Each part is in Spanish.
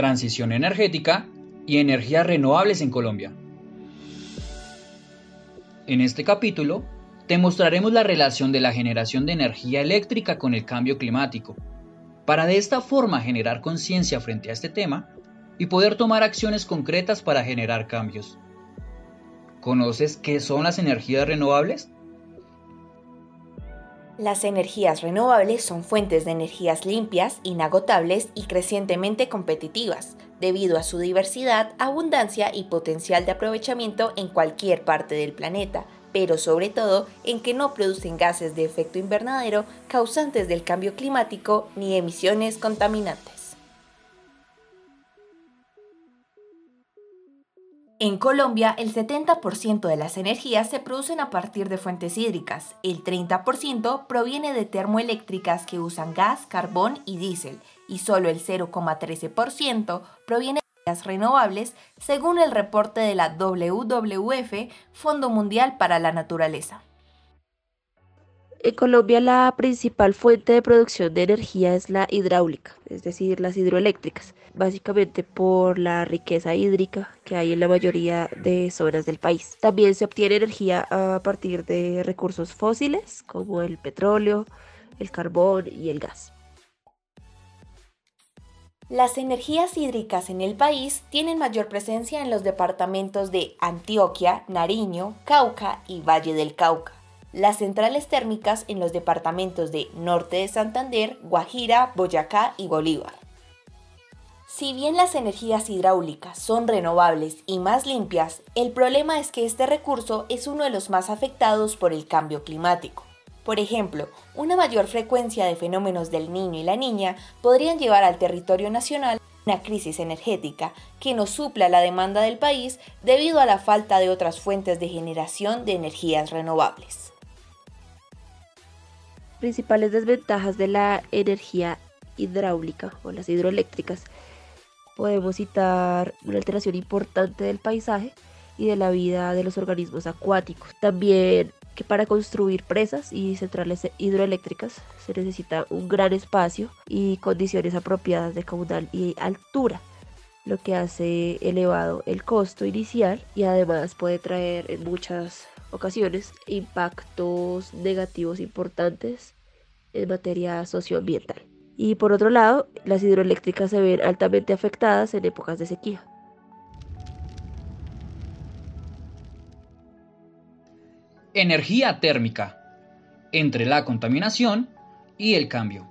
Transición energética y energías renovables en Colombia. En este capítulo te mostraremos la relación de la generación de energía eléctrica con el cambio climático, para de esta forma generar conciencia frente a este tema y poder tomar acciones concretas para generar cambios. ¿Conoces qué son las energías renovables? Las energías renovables son fuentes de energías limpias, inagotables y crecientemente competitivas, debido a su diversidad, abundancia y potencial de aprovechamiento en cualquier parte del planeta, pero sobre todo en que no producen gases de efecto invernadero causantes del cambio climático ni emisiones contaminantes. En Colombia, el 70% de las energías se producen a partir de fuentes hídricas, el 30% proviene de termoeléctricas que usan gas, carbón y diésel, y solo el 0,13% proviene de energías renovables, según el reporte de la WWF, Fondo Mundial para la Naturaleza. En Colombia la principal fuente de producción de energía es la hidráulica, es decir, las hidroeléctricas, básicamente por la riqueza hídrica que hay en la mayoría de zonas del país. También se obtiene energía a partir de recursos fósiles como el petróleo, el carbón y el gas. Las energías hídricas en el país tienen mayor presencia en los departamentos de Antioquia, Nariño, Cauca y Valle del Cauca las centrales térmicas en los departamentos de Norte de Santander, Guajira, Boyacá y Bolívar. Si bien las energías hidráulicas son renovables y más limpias, el problema es que este recurso es uno de los más afectados por el cambio climático. Por ejemplo, una mayor frecuencia de fenómenos del niño y la niña podrían llevar al territorio nacional una crisis energética que no supla la demanda del país debido a la falta de otras fuentes de generación de energías renovables principales desventajas de la energía hidráulica o las hidroeléctricas. Podemos citar una alteración importante del paisaje y de la vida de los organismos acuáticos. También que para construir presas y centrales hidroeléctricas se necesita un gran espacio y condiciones apropiadas de caudal y altura, lo que hace elevado el costo inicial y además puede traer en muchas ocasiones impactos negativos importantes en materia socioambiental. Y por otro lado, las hidroeléctricas se ven altamente afectadas en épocas de sequía. Energía térmica entre la contaminación y el cambio.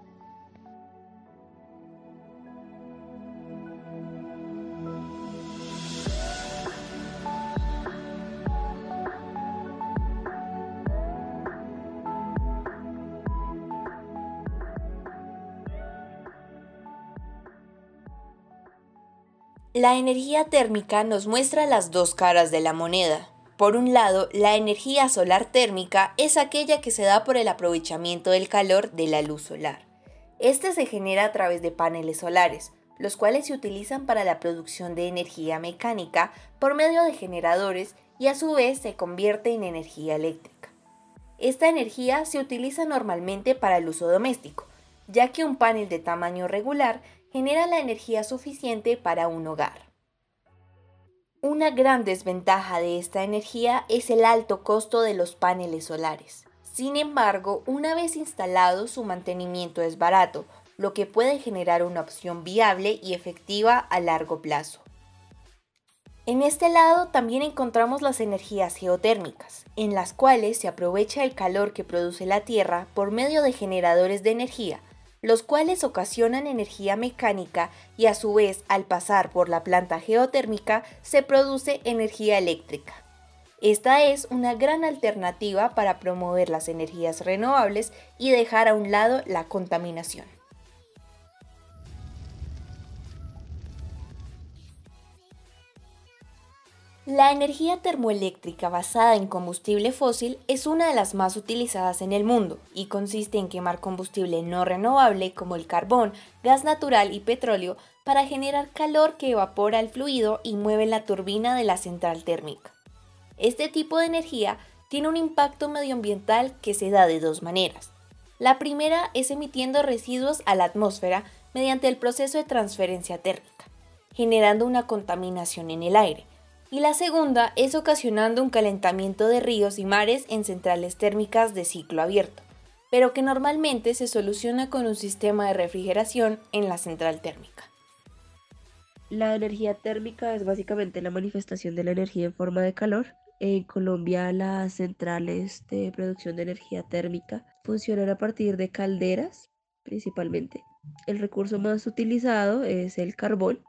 La energía térmica nos muestra las dos caras de la moneda. Por un lado, la energía solar térmica es aquella que se da por el aprovechamiento del calor de la luz solar. Este se genera a través de paneles solares, los cuales se utilizan para la producción de energía mecánica por medio de generadores y a su vez se convierte en energía eléctrica. Esta energía se utiliza normalmente para el uso doméstico, ya que un panel de tamaño regular genera la energía suficiente para un hogar. Una gran desventaja de esta energía es el alto costo de los paneles solares. Sin embargo, una vez instalado su mantenimiento es barato, lo que puede generar una opción viable y efectiva a largo plazo. En este lado también encontramos las energías geotérmicas, en las cuales se aprovecha el calor que produce la Tierra por medio de generadores de energía, los cuales ocasionan energía mecánica y a su vez al pasar por la planta geotérmica se produce energía eléctrica. Esta es una gran alternativa para promover las energías renovables y dejar a un lado la contaminación. La energía termoeléctrica basada en combustible fósil es una de las más utilizadas en el mundo y consiste en quemar combustible no renovable como el carbón, gas natural y petróleo para generar calor que evapora el fluido y mueve la turbina de la central térmica. Este tipo de energía tiene un impacto medioambiental que se da de dos maneras. La primera es emitiendo residuos a la atmósfera mediante el proceso de transferencia térmica, generando una contaminación en el aire y la segunda es ocasionando un calentamiento de ríos y mares en centrales térmicas de ciclo abierto, pero que normalmente se soluciona con un sistema de refrigeración en la central térmica. La energía térmica es básicamente la manifestación de la energía en forma de calor. En Colombia las centrales de producción de energía térmica funcionan a partir de calderas principalmente. El recurso más utilizado es el carbón,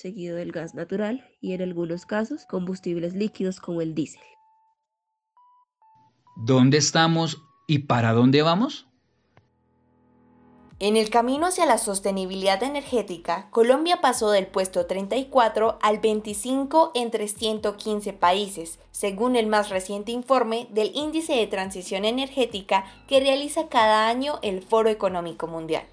seguido del gas natural y en algunos casos combustibles líquidos como el diésel. ¿Dónde estamos y para dónde vamos? En el camino hacia la sostenibilidad energética, Colombia pasó del puesto 34 al 25 entre 115 países, según el más reciente informe del Índice de Transición Energética que realiza cada año el Foro Económico Mundial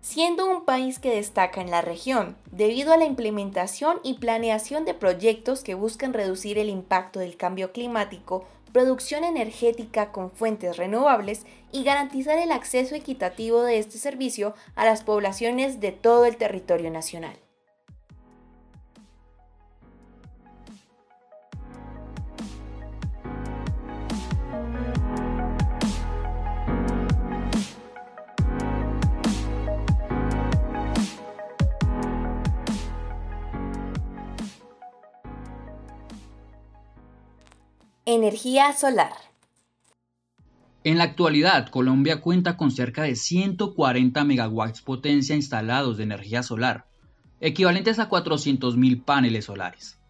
siendo un país que destaca en la región debido a la implementación y planeación de proyectos que buscan reducir el impacto del cambio climático, producción energética con fuentes renovables y garantizar el acceso equitativo de este servicio a las poblaciones de todo el territorio nacional. Energía solar. En la actualidad, Colombia cuenta con cerca de 140 megawatts potencia instalados de energía solar, equivalentes a 400.000 paneles solares.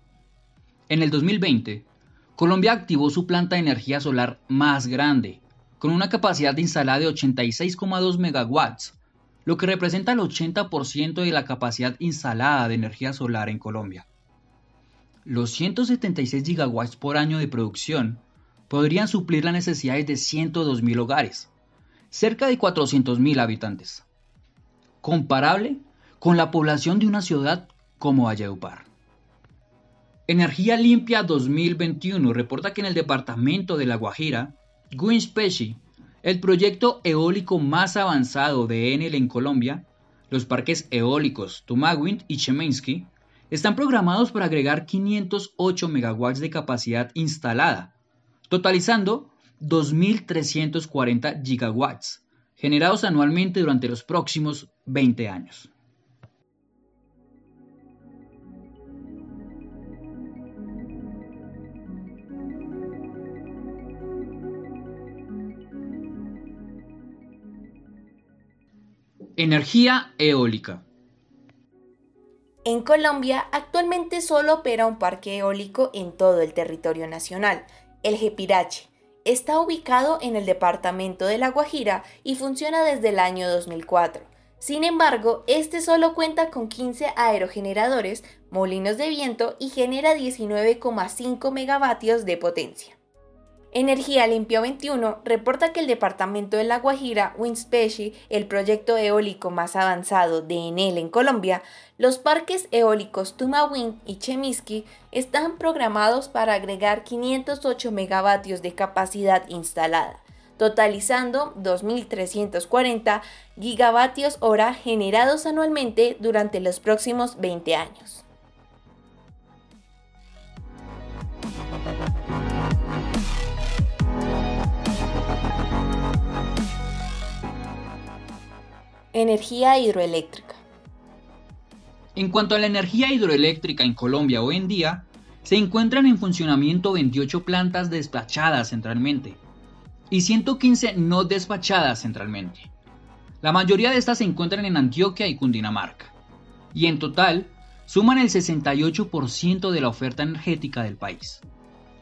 En el 2020, Colombia activó su planta de energía solar más grande, con una capacidad instalada de 86,2 megawatts, lo que representa el 80% de la capacidad instalada de energía solar en Colombia. Los 176 gigawatts por año de producción podrían suplir las necesidades de 102.000 hogares, cerca de 400.000 habitantes, comparable con la población de una ciudad como Valledupar. Energía Limpia 2021 reporta que en el departamento de La Guajira, Guinspeci, el proyecto eólico más avanzado de Enel en Colombia, los parques eólicos Tumaguint y Chemensky, están programados para agregar 508 megawatts de capacidad instalada, totalizando 2.340 gigawatts, generados anualmente durante los próximos 20 años. Energía eólica. En Colombia actualmente solo opera un parque eólico en todo el territorio nacional, el Jepirache. Está ubicado en el departamento de La Guajira y funciona desde el año 2004. Sin embargo, este solo cuenta con 15 aerogeneradores, molinos de viento y genera 19,5 megavatios de potencia. Energía Limpia 21 reporta que el departamento de La Guajira, Winspeci, el proyecto eólico más avanzado de Enel en Colombia, los parques eólicos Tumawin y Chemiski están programados para agregar 508 megavatios de capacidad instalada, totalizando 2.340 gigavatios hora generados anualmente durante los próximos 20 años. Energía hidroeléctrica. En cuanto a la energía hidroeléctrica en Colombia hoy en día, se encuentran en funcionamiento 28 plantas despachadas centralmente y 115 no despachadas centralmente. La mayoría de estas se encuentran en Antioquia y Cundinamarca, y en total suman el 68% de la oferta energética del país.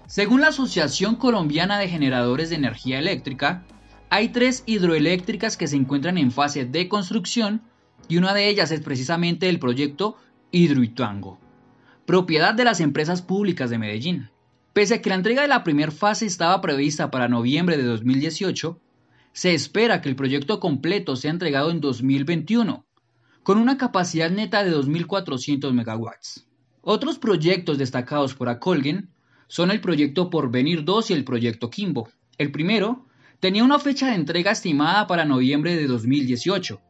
Según la Asociación Colombiana de Generadores de Energía Eléctrica, hay tres hidroeléctricas que se encuentran en fase de construcción y una de ellas es precisamente el proyecto Hidroituango, propiedad de las empresas públicas de Medellín. Pese a que la entrega de la primera fase estaba prevista para noviembre de 2018, se espera que el proyecto completo sea entregado en 2021, con una capacidad neta de 2.400 megawatts. Otros proyectos destacados por Acolgen son el proyecto Porvenir 2 y el proyecto Kimbo. El primero tenía una fecha de entrega estimada para noviembre de 2018,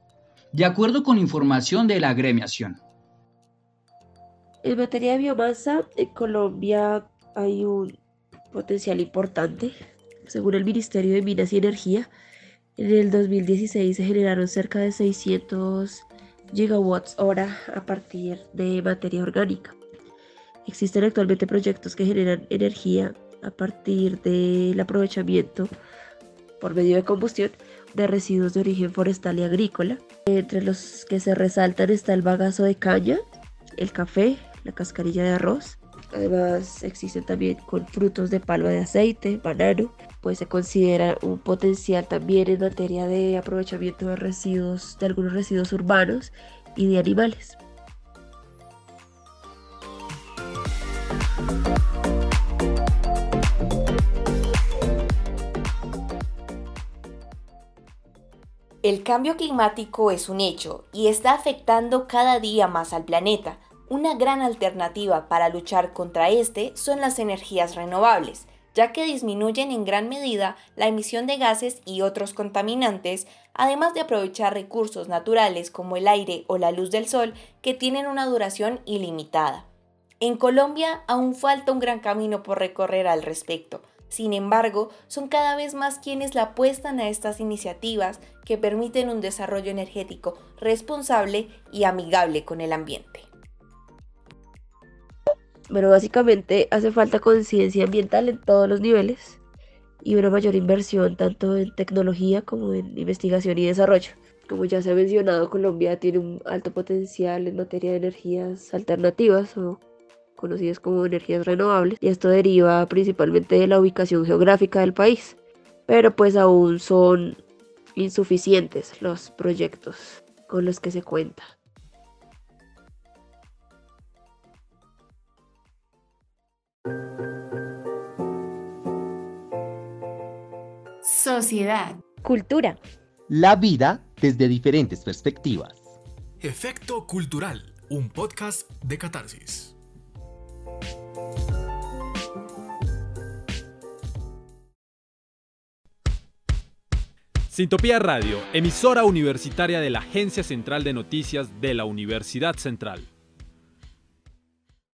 de acuerdo con información de la agremiación. En materia de biomasa, en Colombia hay un potencial importante. Según el Ministerio de Minas y Energía, en el 2016 se generaron cerca de 600 gigawatts hora a partir de materia orgánica. Existen actualmente proyectos que generan energía a partir del aprovechamiento por medio de combustión de residuos de origen forestal y agrícola. Entre los que se resaltan está el bagazo de caña, el café, la cascarilla de arroz. Además existen también con frutos de palma de aceite, banano, pues se considera un potencial también en materia de aprovechamiento de residuos, de algunos residuos urbanos y de animales. El cambio climático es un hecho y está afectando cada día más al planeta. Una gran alternativa para luchar contra este son las energías renovables, ya que disminuyen en gran medida la emisión de gases y otros contaminantes, además de aprovechar recursos naturales como el aire o la luz del sol que tienen una duración ilimitada. En Colombia aún falta un gran camino por recorrer al respecto. Sin embargo, son cada vez más quienes la apuestan a estas iniciativas que permiten un desarrollo energético responsable y amigable con el ambiente. Bueno, básicamente hace falta conciencia ambiental en todos los niveles y una mayor inversión tanto en tecnología como en investigación y desarrollo. Como ya se ha mencionado, Colombia tiene un alto potencial en materia de energías alternativas o conocidas como energías renovables, y esto deriva principalmente de la ubicación geográfica del país, pero pues aún son insuficientes los proyectos con los que se cuenta. Sociedad. Cultura. La vida desde diferentes perspectivas. Efecto Cultural, un podcast de catarsis. Sintopía Radio, emisora universitaria de la Agencia Central de Noticias de la Universidad Central.